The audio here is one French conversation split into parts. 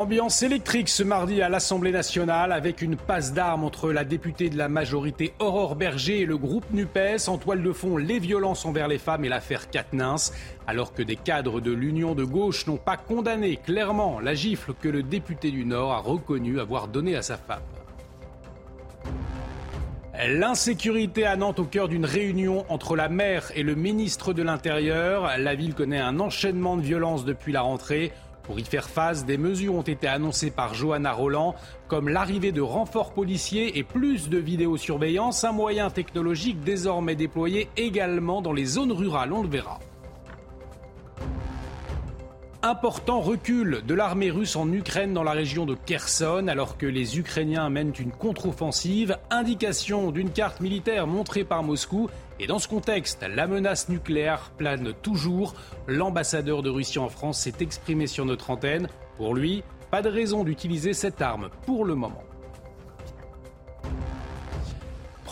Ambiance électrique ce mardi à l'Assemblée nationale avec une passe d'armes entre la députée de la majorité Aurore Berger et le groupe NUPES. En toile de fond, les violences envers les femmes et l'affaire Katnins. Alors que des cadres de l'Union de gauche n'ont pas condamné clairement la gifle que le député du Nord a reconnu avoir donnée à sa femme. L'insécurité à Nantes au cœur d'une réunion entre la maire et le ministre de l'Intérieur. La ville connaît un enchaînement de violences depuis la rentrée. Pour y faire face, des mesures ont été annoncées par Johanna Roland, comme l'arrivée de renforts policiers et plus de vidéosurveillance, un moyen technologique désormais déployé également dans les zones rurales, on le verra. Important recul de l'armée russe en Ukraine dans la région de Kherson alors que les Ukrainiens mènent une contre-offensive. Indication d'une carte militaire montrée par Moscou. Et dans ce contexte, la menace nucléaire plane toujours. L'ambassadeur de Russie en France s'est exprimé sur notre antenne. Pour lui, pas de raison d'utiliser cette arme pour le moment.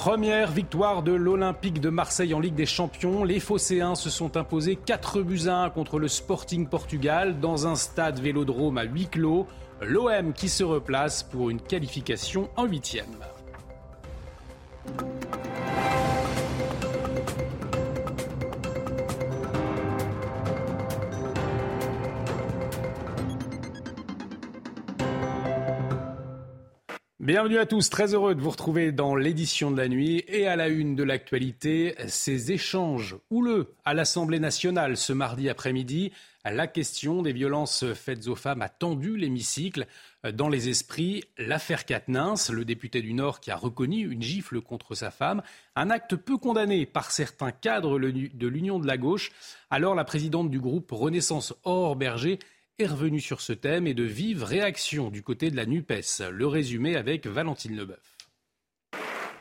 Première victoire de l'Olympique de Marseille en Ligue des Champions. Les Phocéens se sont imposés 4 buts à 1 contre le Sporting Portugal dans un stade vélodrome à huis clos. L'OM qui se replace pour une qualification en huitième. Bienvenue à tous, très heureux de vous retrouver dans l'édition de la nuit et à la une de l'actualité, ces échanges houleux à l'Assemblée nationale ce mardi après-midi. La question des violences faites aux femmes a tendu l'hémicycle. Dans les esprits, l'affaire Katnins, le député du Nord qui a reconnu une gifle contre sa femme, un acte peu condamné par certains cadres de l'Union de la gauche. Alors la présidente du groupe Renaissance Or Berger est revenu sur ce thème et de vives réactions du côté de la NUPES. Le résumé avec Valentine Leboeuf.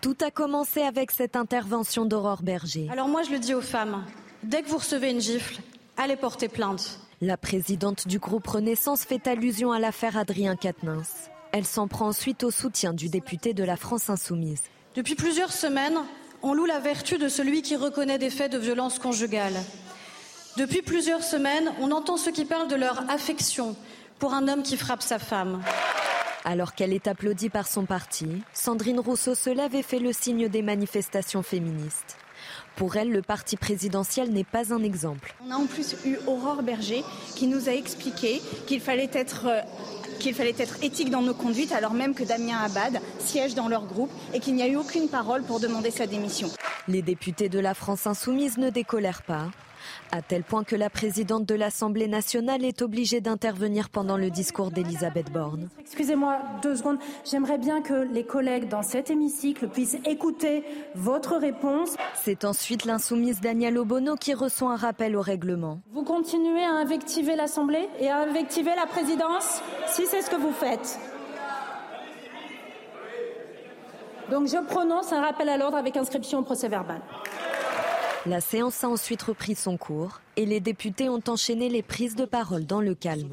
Tout a commencé avec cette intervention d'Aurore Berger. Alors moi je le dis aux femmes, dès que vous recevez une gifle, allez porter plainte. La présidente du groupe Renaissance fait allusion à l'affaire Adrien Quatennens. Elle s'en prend ensuite au soutien du député de la France insoumise. Depuis plusieurs semaines, on loue la vertu de celui qui reconnaît des faits de violence conjugale. Depuis plusieurs semaines, on entend ceux qui parlent de leur affection pour un homme qui frappe sa femme. Alors qu'elle est applaudie par son parti, Sandrine Rousseau se lève et fait le signe des manifestations féministes. Pour elle, le parti présidentiel n'est pas un exemple. On a en plus eu Aurore Berger qui nous a expliqué qu'il fallait être euh, qu'il fallait être éthique dans nos conduites, alors même que Damien Abad siège dans leur groupe et qu'il n'y a eu aucune parole pour demander sa démission. Les députés de la France insoumise ne décolèrent pas à tel point que la présidente de l'Assemblée nationale est obligée d'intervenir pendant le discours d'Elisabeth Borne. Excusez-moi deux secondes, j'aimerais bien que les collègues dans cet hémicycle puissent écouter votre réponse. C'est ensuite l'insoumise Danielle Obono qui reçoit un rappel au règlement. Vous continuez à invectiver l'Assemblée et à invectiver la présidence si c'est ce que vous faites. Donc je prononce un rappel à l'ordre avec inscription au procès verbal. La séance a ensuite repris son cours et les députés ont enchaîné les prises de parole dans le calme.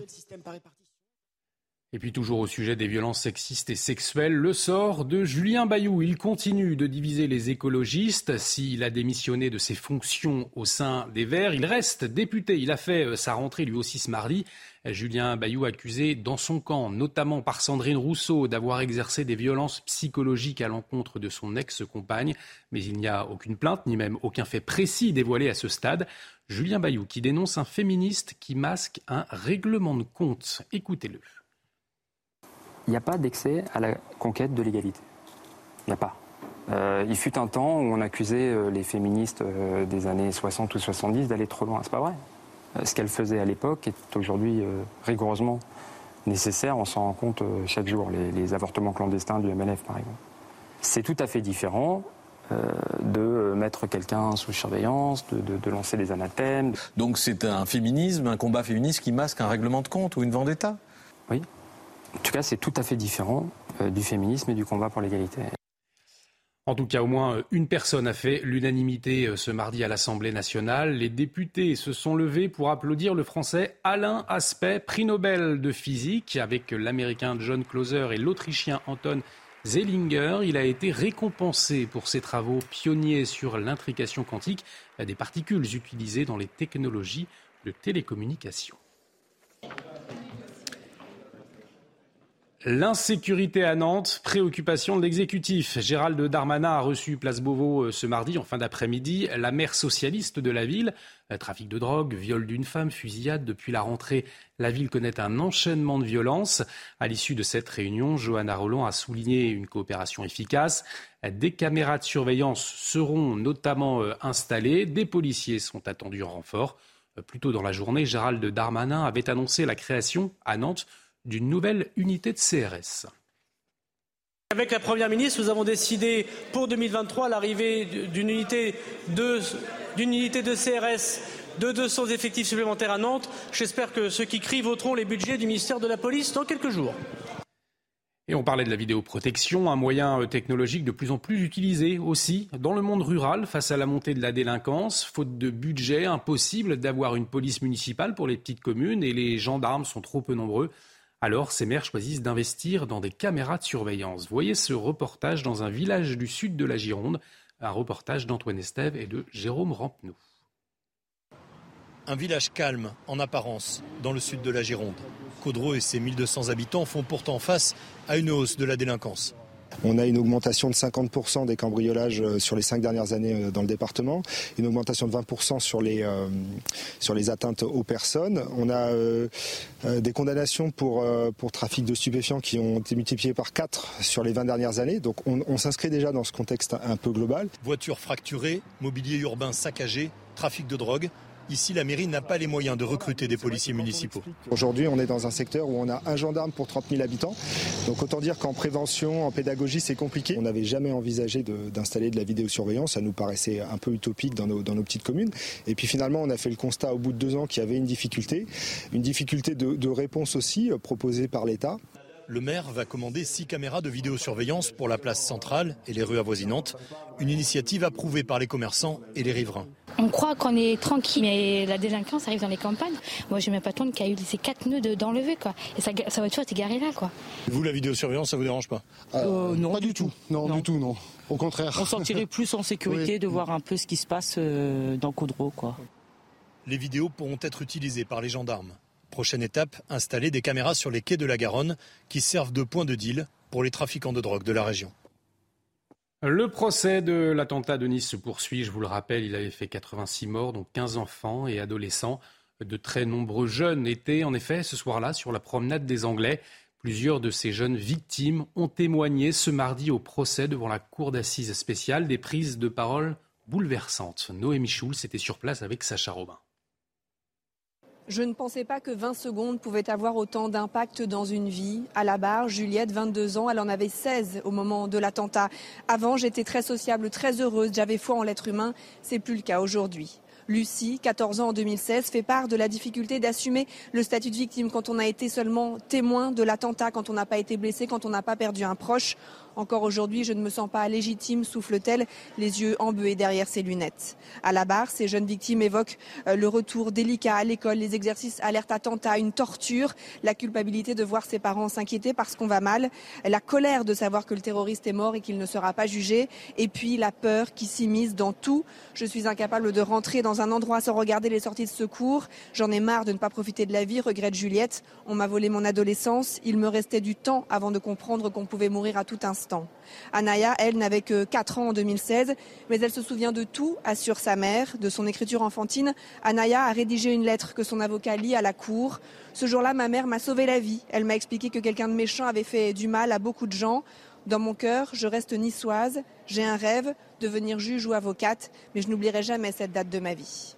Et puis toujours au sujet des violences sexistes et sexuelles, le sort de Julien Bayou. Il continue de diviser les écologistes. S'il a démissionné de ses fonctions au sein des Verts, il reste député. Il a fait euh, sa rentrée lui aussi ce mardi. Julien Bayou accusé dans son camp, notamment par Sandrine Rousseau, d'avoir exercé des violences psychologiques à l'encontre de son ex-compagne. Mais il n'y a aucune plainte, ni même aucun fait précis dévoilé à ce stade. Julien Bayou qui dénonce un féministe qui masque un règlement de compte. Écoutez-le il n'y a pas d'excès à la conquête de l'égalité. Il n'y a pas. Euh, il fut un temps où on accusait euh, les féministes euh, des années 60 ou 70 d'aller trop loin. C'est pas vrai. ce qu'elles faisaient à l'époque est aujourd'hui rigoureusement nécessaire. On s'en rend compte chaque jour. Les, les, avortements clandestins du MLF, par exemple. C'est tout à fait différent de mettre quelqu'un sous surveillance, de, lancer des anathèmes. Donc c'est un féminisme, un combat féministe qui masque un règlement de compte ou une vendetta? Oui. En tout cas, c'est tout à fait différent du féminisme et du combat pour l'égalité. En tout cas, au moins une personne a fait l'unanimité euh, ce mardi à l'Assemblée nationale. Les députés se sont levés pour applaudir le Français Alain Aspect, prix Nobel de physique, avec l'Américain John Clauser et l'Autrichien Anton Zellinger. Il a été récompensé pour ses travaux pionniers sur l'intrication quantique des particules utilisées dans les technologies de télécommunication. L'insécurité à Nantes, préoccupation de l'exécutif. Gérald Darmanin a reçu Place Beauvau euh, ce mardi, en fin d'après-midi, la maire socialiste de la ville. Euh, trafic de drogue, viol d'une femme, fusillade. Depuis la rentrée, la ville connaît un enchaînement de violences. À l'issue de cette réunion, Johanna Roland a souligné une coopération efficace. Des caméras de surveillance seront notamment euh, installées. Des policiers sont attendus en renfort. Plus tôt dans la journée, Gérald Darmanin avait annoncé la création à Nantes d'une nouvelle unité de CRS. Avec la Première ministre, nous avons décidé pour 2023 l'arrivée d'une unité, de, unité de CRS de 200 effectifs supplémentaires à Nantes. J'espère que ceux qui crient voteront les budgets du ministère de la Police dans quelques jours. Et on parlait de la vidéoprotection, un moyen euh, technologique de plus en plus utilisé aussi dans le monde rural face à la montée de la délinquance. Faute de budget, impossible d'avoir une police municipale pour les petites communes et les gendarmes sont trop peu nombreux. Alors, ces maires choisissent d'investir dans des caméras de surveillance. Voyez ce reportage dans un village du sud de la Gironde, un reportage d'Antoine Estève et de Jérôme Rampenou. Un village calme en apparence dans le sud de la Gironde. Caudreau et ses 1200 habitants font pourtant face à une hausse de la délinquance. On a une augmentation de 50% des cambriolages euh, sur les cinq dernières années euh, dans le département, une augmentation de 20% sur les, euh, sur les atteintes aux personnes. On a des condamnations pour, trafic de stupéfiants qui ont été multipliées par 4 sur les 20 dernières années. Donc on, on s'inscrit déjà dans ce contexte un peu global. Voitures fracturées, mobilier urbain saccagé, trafic de drogue. Ici, la mairie n'a pas les moyens de recruter des policiers municipaux. Aujourd'hui, on est dans un secteur où on a un gendarme pour 30 000 habitants. Donc autant dire qu'en prévention, en pédagogie, c'est compliqué. On n'avait jamais envisagé d'installer de, la vidéosurveillance. Ça nous paraissait un peu utopique dans nos, petites communes. Et puis finalement, on a fait le constat au bout de deux ans qu'il y avait une difficulté. Une difficulté de, de réponse aussi euh, proposée par l'État le maire va commander six caméras de vidéosurveillance pour la place centrale et les rues avoisinantes, une initiative approuvée par les commerçants et les riverains. On croit qu'on est tranquille, mais la délinquance arrive dans les campagnes. Moi, j'ai ma patronne qui a eu ces quatre nœuds d'enlever, quoi. Et sa, voiture était garée là, quoi. Vous, la vidéosurveillance, ça vous dérange pas? Euh, Non, pas du tout. Non, du tout, non. Au contraire. On sentirait plus en sécurité de voir un peu ce qui se passe euh, dans Caudreau, quoi. Les vidéos pourront être utilisées par les gendarmes. Prochaine étape, installer des caméras sur les quais de la Garonne qui servent de point de deal pour les trafiquants de drogue de la région. Le procès de l'attentat de Nice se poursuit. Je vous le rappelle, il avait fait 86 morts, dont 15 enfants et adolescents. De très nombreux jeunes étaient en effet ce soir-là sur la promenade des Anglais. Plusieurs de ces jeunes victimes ont témoigné ce mardi au procès devant la cour d'assises spéciale des prises de parole bouleversantes. Noémie Schulz était sur place avec Sacha Robin. Je ne pensais pas que 20 secondes pouvaient avoir autant d'impact dans une vie. À la barre, Juliette, 22 ans, elle en avait 16 au moment de l'attentat. Avant, j'étais très sociable, très heureuse, j'avais foi en l'être humain. C'est plus le cas aujourd'hui. Lucie, 14 ans en 2016, fait part de la difficulté d'assumer le statut de victime quand on a été seulement témoin de l'attentat, quand on n'a pas été blessé, quand on n'a pas perdu un proche. Encore aujourd'hui, je ne me sens pas légitime, souffle-t-elle, les yeux embués derrière ses lunettes. À la barre, ces jeunes victimes évoquent euh, le retour délicat à l'école, les exercices alerte attentat, une torture, la culpabilité de voir ses parents s'inquiéter parce qu'on va mal, la colère de savoir que le terroriste est mort et qu'il ne sera pas jugé, et puis la peur qui s'immisce dans tout. Je suis incapable de rentrer dans un endroit sans regarder les sorties de secours. J'en ai marre de ne pas profiter de la vie, regrette Juliette. On m'a volé mon adolescence. Il me restait du temps avant de comprendre qu'on pouvait mourir à tout instant. Anaya, elle, n'avait que 4 ans en 2016, mais elle se souvient de tout, assure sa mère, de son écriture enfantine. Anaya a rédigé une lettre que son avocat lit à la cour. Ce jour-là, ma mère m'a sauvé la vie. Elle m'a expliqué que quelqu'un de méchant avait fait du mal à beaucoup de gens. Dans mon cœur, je reste niçoise. J'ai un rêve, devenir juge ou avocate, mais je n'oublierai jamais cette date de ma vie.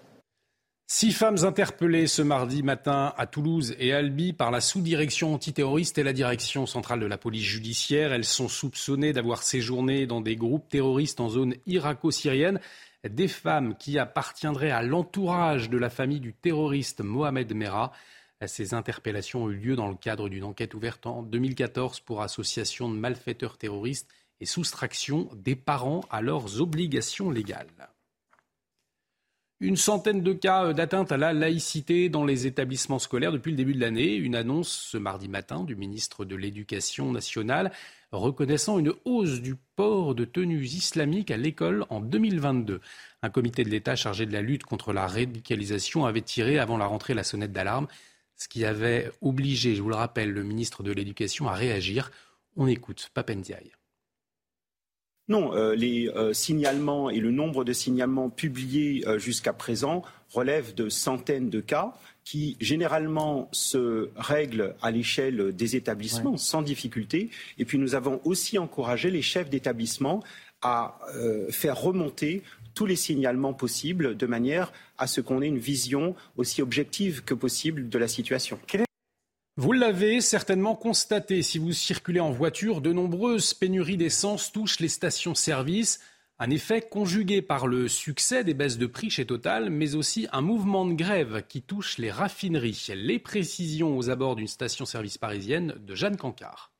Six femmes interpellées ce mardi matin à Toulouse et Albi par la sous-direction antiterroriste et la direction centrale de la police judiciaire. Elles sont soupçonnées d'avoir séjourné dans des groupes terroristes en zone irako-syrienne. Des femmes qui appartiendraient à l'entourage de la famille du terroriste Mohamed Merah. Ces interpellations ont eu lieu dans le cadre d'une enquête ouverte en 2014 pour association de malfaiteurs terroristes et soustraction des parents à leurs obligations légales. Une centaine de cas d'atteinte à la laïcité dans les établissements scolaires depuis le début de l'année. Une annonce ce mardi matin du ministre de l'Éducation nationale reconnaissant une hausse du port de tenues islamiques à l'école en 2022. Un comité de l'État chargé de la lutte contre la radicalisation avait tiré avant la rentrée la sonnette d'alarme, ce qui avait obligé, je vous le rappelle, le ministre de l'Éducation à réagir. On écoute Papendiaï. Non, euh, les euh, signalements et le nombre de signalements publiés euh, jusqu'à présent relèvent de centaines de cas qui généralement se règlent à l'échelle des établissements sans difficulté. Et puis nous avons aussi encouragé les chefs d'établissement à faire remonter tous les signalements possibles de manière à ce qu'on ait une vision aussi objective que possible de la situation. Vous l'avez certainement constaté si vous circulez en voiture, de nombreuses pénuries d'essence touchent les stations-service. Un effet conjugué par le succès des baisses de prix chez Total, mais aussi un mouvement de grève qui touche les raffineries. Les précisions aux abords d'une station-service parisienne de Jeanne Cancard.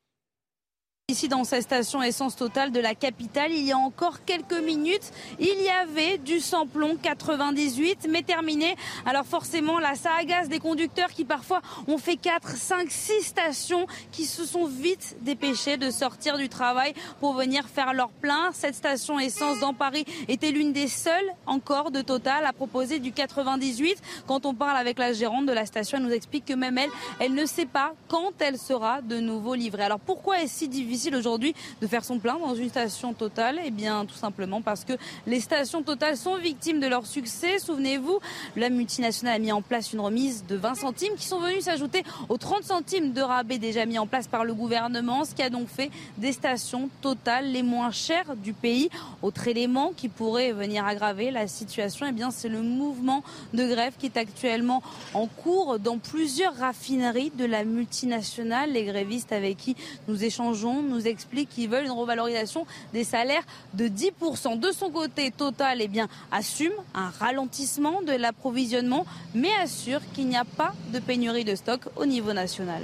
Ici, dans cette station essence totale de la capitale, il y a encore quelques minutes, il y avait du samplon 98, mais terminé. Alors forcément, là, ça agace des conducteurs qui parfois ont fait 4, 5, 6 stations, qui se sont vite dépêchés de sortir du travail pour venir faire leur plein. Cette station essence dans Paris était l'une des seules encore de Total à proposer du 98. Quand on parle avec la gérante de la station, elle nous explique que même elle, elle ne sait pas quand elle sera de nouveau livrée. Alors pourquoi est-ce si difficile difficile aujourd'hui de faire son plein dans une station totale Eh bien, tout simplement parce que les stations totales sont victimes de leur succès. Souvenez-vous, la multinationale a mis en place une remise de 20 centimes qui sont venus s'ajouter aux 30 centimes de rabais déjà mis en place par le gouvernement, ce qui a donc fait des stations totales les moins chères du pays. Autre élément qui pourrait venir aggraver la situation, eh bien, c'est le mouvement de grève qui est actuellement en cours dans plusieurs raffineries de la multinationale. Les grévistes avec qui nous échangeons nous explique qu'ils veulent une revalorisation des salaires de 10%. De son côté, Total eh bien, assume un ralentissement de l'approvisionnement, mais assure qu'il n'y a pas de pénurie de stock au niveau national.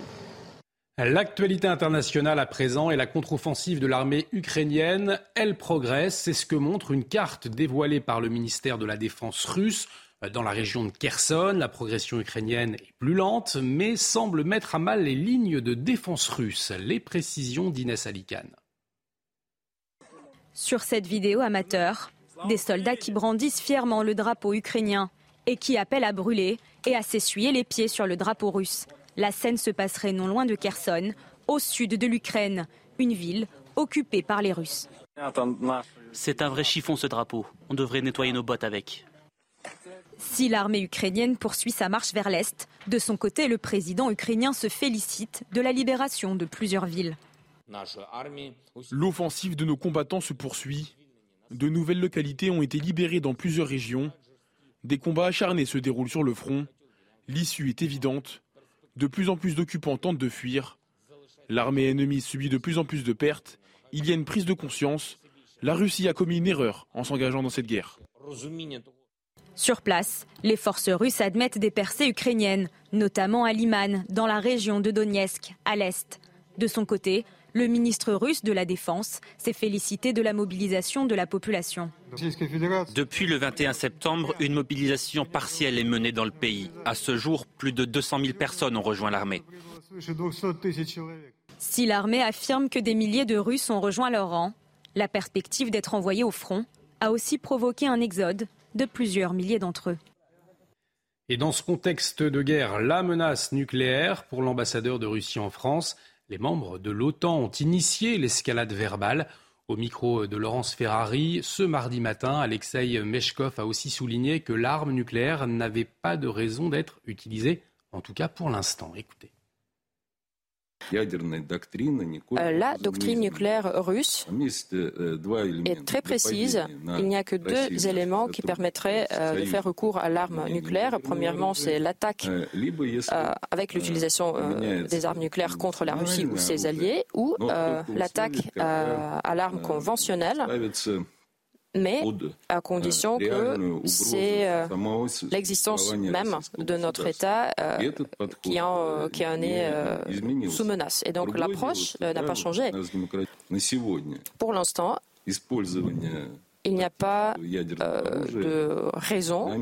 L'actualité internationale à présent est la contre-offensive de l'armée ukrainienne. Elle progresse, c'est ce que montre une carte dévoilée par le ministère de la Défense russe. Dans la région de Kherson, la progression ukrainienne est plus lente, mais semble mettre à mal les lignes de défense russes. Les précisions d'Inès Alikan. Sur cette vidéo amateur, des soldats qui brandissent fièrement le drapeau ukrainien et qui appellent à brûler et à s'essuyer les pieds sur le drapeau russe. La scène se passerait non loin de Kherson, au sud de l'Ukraine, une ville occupée par les Russes. C'est un vrai chiffon ce drapeau. On devrait nettoyer nos bottes avec. Si l'armée ukrainienne poursuit sa marche vers l'Est, de son côté, le président ukrainien se félicite de la libération de plusieurs villes. L'offensive de nos combattants se poursuit. De nouvelles localités ont été libérées dans plusieurs régions. Des combats acharnés se déroulent sur le front. L'issue est évidente. De plus en plus d'occupants tentent de fuir. L'armée ennemie subit de plus en plus de pertes. Il y a une prise de conscience. La Russie a commis une erreur en s'engageant dans cette guerre. Sur place, les forces russes admettent des percées ukrainiennes, notamment à Liman, dans la région de Donetsk, à l'est. De son côté, le ministre russe de la Défense s'est félicité de la mobilisation de la population. Depuis le 21 septembre, une mobilisation partielle est menée dans le pays. À ce jour, plus de 200 000 personnes ont rejoint l'armée. Si l'armée affirme que des milliers de Russes ont rejoint leur rang, la perspective d'être envoyés au front a aussi provoqué un exode de plusieurs milliers d'entre eux. Et dans ce contexte de guerre, la menace nucléaire pour l'ambassadeur de Russie en France, les membres de l'OTAN ont initié l'escalade verbale. Au micro de Laurence Ferrari, ce mardi matin, Alexei Meshkov a aussi souligné que l'arme nucléaire n'avait pas de raison d'être utilisée, en tout cas pour l'instant. Écoutez. Euh, la doctrine nucléaire russe est très précise. Il n'y a que deux éléments qui permettraient euh, de faire recours à l'arme nucléaire. Premièrement, c'est l'attaque avec l'utilisation des armes nucléaires contre la Russie ou ses alliés, ou l'attaque à l'arme conventionnelle mais à condition que c'est euh, l'existence même de notre État euh, qui, en, qui en est euh, sous menace. Et donc l'approche n'a pas changé. Pour l'instant, il n'y a pas de raison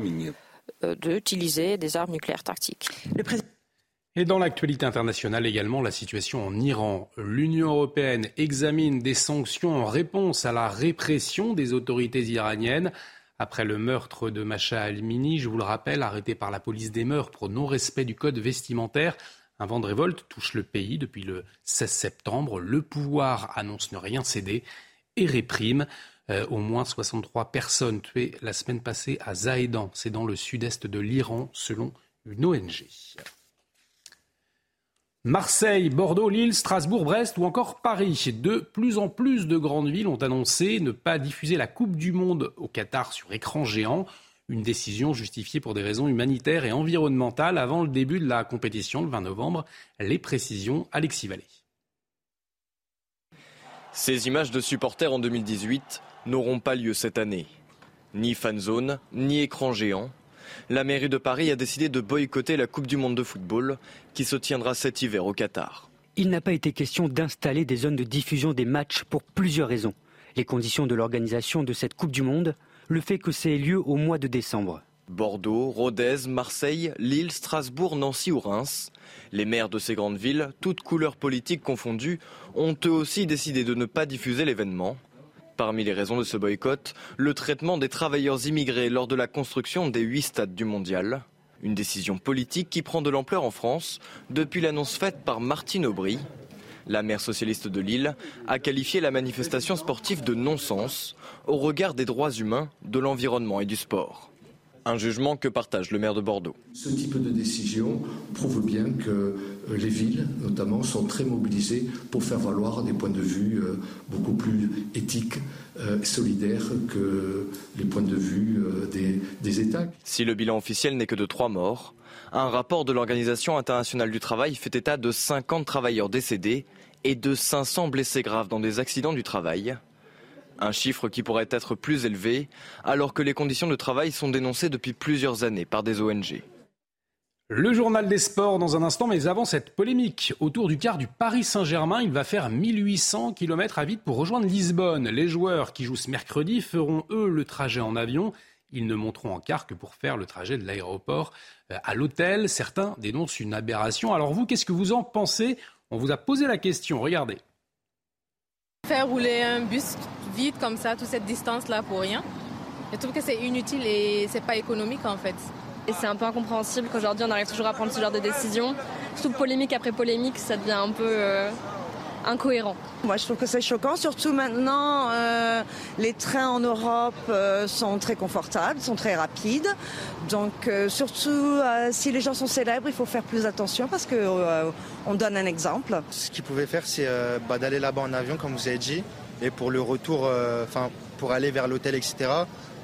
d'utiliser des armes nucléaires tactiques. Et dans l'actualité internationale également, la situation en Iran. L'Union européenne examine des sanctions en réponse à la répression des autorités iraniennes. Après le meurtre de Macha Almini, je vous le rappelle, arrêté par la police des mœurs pour non-respect du code vestimentaire, un vent de révolte touche le pays depuis le 16 septembre. Le pouvoir annonce ne rien céder et réprime. Euh, au moins 63 personnes tuées la semaine passée à Zahedan, c'est dans le sud-est de l'Iran, selon une ONG. Marseille, Bordeaux, Lille, Strasbourg, Brest ou encore Paris. De plus en plus de grandes villes ont annoncé ne pas diffuser la Coupe du Monde au Qatar sur écran géant. Une décision justifiée pour des raisons humanitaires et environnementales avant le début de la compétition le 20 novembre. Les précisions, Alexis Vallée. Ces images de supporters en 2018 n'auront pas lieu cette année. Ni fan zone, ni écran géant, la mairie de Paris a décidé de boycotter la Coupe du Monde de football qui se tiendra cet hiver au Qatar. Il n'a pas été question d'installer des zones de diffusion des matchs pour plusieurs raisons. Les conditions de l'organisation de cette Coupe du Monde, le fait que c'est lieu au mois de décembre. Bordeaux, Rodez, Marseille, Lille, Strasbourg, Nancy ou Reims. Les maires de ces grandes villes, toutes couleurs politiques confondues, ont eux aussi décidé de ne pas diffuser l'événement. Parmi les raisons de ce boycott, le traitement des travailleurs immigrés lors de la construction des huit stades du mondial. Une décision politique qui prend de l'ampleur en France depuis l'annonce faite par Martine Aubry. La maire socialiste de Lille a qualifié la manifestation sportive de non-sens au regard des droits humains, de l'environnement et du sport. Un jugement que partage le maire de Bordeaux. Ce type de décision prouve bien que euh, les villes, notamment, sont très mobilisées pour faire valoir des points de vue euh, beaucoup plus éthiques, euh, solidaires que les points de vue des, des États. Si le bilan officiel n'est que de trois morts, un rapport de l'Organisation internationale du travail fait état de 50 travailleurs décédés et de 500 blessés graves dans des accidents du travail. Un chiffre qui pourrait être plus élevé alors que les conditions de travail sont dénoncées depuis plusieurs années par des ONG. Le journal des sports dans un instant, mais avant cette polémique autour du quart du Paris Saint-Germain, il va faire 1800 km à vide pour rejoindre Lisbonne. Les joueurs qui jouent ce mercredi feront eux le trajet en avion. Ils ne monteront en quart que pour faire le trajet de l'aéroport euh, à l'hôtel. Certains dénoncent une aberration. Alors vous, qu'est-ce que vous en pensez? On vous a posé la question. Regardez. Faire rouler un bus vide comme ça, toute cette distance-là pour rien, je trouve que c'est inutile et c'est pas économique en fait. Et c'est un peu incompréhensible qu'aujourd'hui on arrive toujours à prendre ce genre de décision. Surtout polémique après polémique, ça devient un peu euh, incohérent. Moi, je trouve que c'est choquant, surtout maintenant, euh, les trains en Europe euh, sont très confortables, sont très rapides. Donc, euh, surtout si les gens sont célèbres, il faut faire plus attention parce qu'on donne un exemple. Ce qu'ils pouvaient faire, c'est bah, d'aller là-bas en avion, comme vous avez dit, et pour le retour, enfin, pour aller vers l'hôtel, etc.,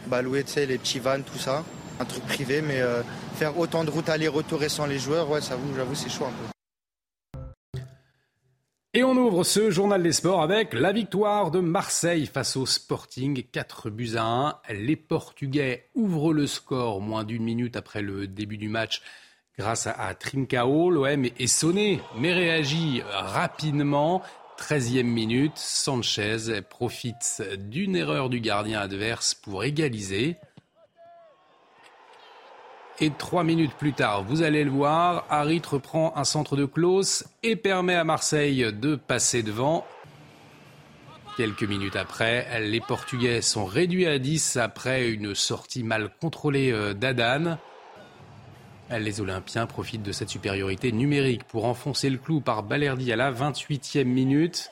bah, louer les petits vannes, tout ça. Un truc privé, mais faire autant de routes aller-retour et sans les joueurs, ouais, j'avoue, c'est chaud un peu. Et on ouvre ce journal des sports avec la victoire de Marseille face au Sporting, 4 buts à 1. Les Portugais ouvrent le score moins d'une minute après le début du match grâce à, Trincao. L'OM est sonné mais réagit rapidement. 13e minute, Sanchez profite d'une erreur du gardien adverse pour égaliser. Et trois minutes plus tard, vous allez le voir, Harit reprend un centre de close et permet à Marseille de passer devant. Quelques minutes après, les Portugais sont réduits à 10 après une sortie mal contrôlée euh, d'Adan. Les Olympiens profitent de cette supériorité numérique pour enfoncer le clou par Balerdi à la 28e minute.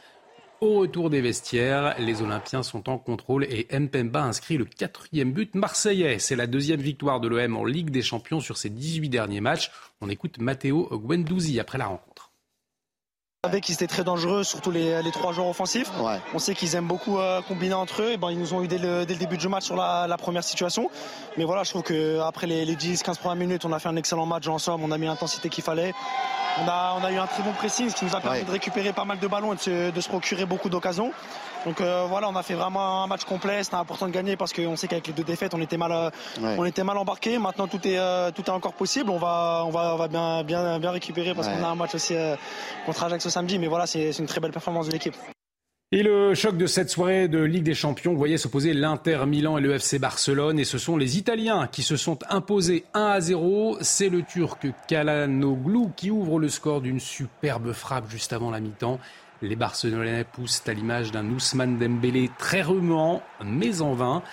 Au retour des vestiaires, les Olympiens sont en contrôle et Mpemba inscrit le quatrième but marseillais. C'est la deuxième victoire de l'OM en Ligue des Champions sur ses 18 derniers matchs. On écoute Matteo Guendouzi après la rencontre. On savait qu'ils étaient très dangereux, surtout les, trois joueurs offensifs. On sait qu'ils aiment beaucoup euh, combiner entre eux. Et ben, ils nous ont eu dès le, début du match sur la, première situation. Mais voilà, je trouve qu'après les, les 10-15 premières minutes, on a fait un excellent match ensemble. On a mis l'intensité qu'il fallait. On a, on a eu un très bon pressing, ce qui nous a permis de récupérer pas mal de ballons et de se, procurer beaucoup d'occasions. Donc euh, voilà, on a fait vraiment un match complet. C'était important de gagner parce qu'on sait qu'avec les deux défaites, on était mal, euh, on était mal embarqué. Maintenant, tout est, euh, tout est encore possible. On va, on va, on va bien, bien, bien récupérer parce qu'on a un match aussi contre Ajax ce samedi. Mais voilà, c'est une très belle performance de l'équipe. Et le choc de cette soirée de Ligue des Champions, voyez s'opposer l'Inter Milan et le FC Barcelone. Et ce sont les Italiens qui se sont imposés 1 à 0. C'est le Turc Kalanoglu qui ouvre le score d'une superbe frappe juste avant la mi-temps. Les Barcelonais poussent à l'image d'un Ousmane Dembélé très remuant, mais en vain.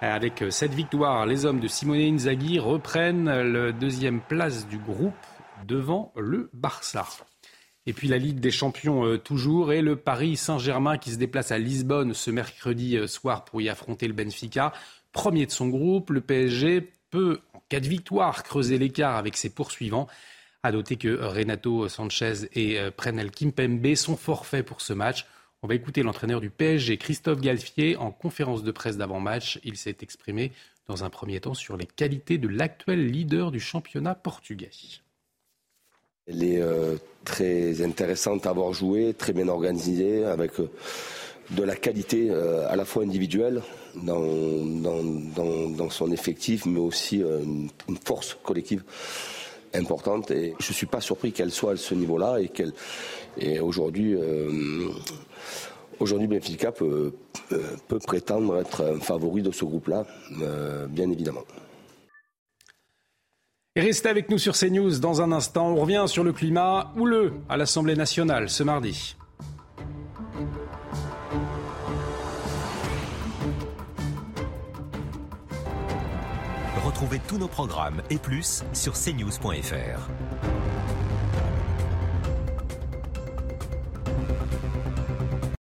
Avec cette victoire, les hommes de Simone Inzaghi reprennent la deuxième place du groupe devant le Barça. Et puis la Ligue des Champions euh, toujours et le Paris Saint-Germain qui se déplace à Lisbonne ce mercredi euh, soir pour y affronter le Benfica. Premier de son groupe, le PSG peut, en cas de victoire, creuser l'écart avec ses poursuivants. À noter que Renato Sanchez et euh, Prenel Kimpembe sont forfaits pour ce match. On va écouter l'entraîneur du PSG, Christophe Galfier, en conférence de presse d'avant-match. Il s'est exprimé dans un premier temps sur les qualités de l'actuel leader du championnat portugais. Elle est euh, très intéressante à avoir joué, très bien organisée, avec euh, de la qualité euh, à la fois individuelle dans, son effectif, mais aussi une, force collective importante. Et je ne suis pas surpris qu'elle soit à ce niveau-là et qu'elle et aujourd'hui. Aujourd'hui, Benfica peut, peut, prétendre être un favori de ce groupe-là, bien évidemment. Restez avec nous sur CNews dans un instant. On revient sur le climat houleux à l'Assemblée nationale ce mardi. Retrouvez tous nos programmes et plus sur cnews.fr.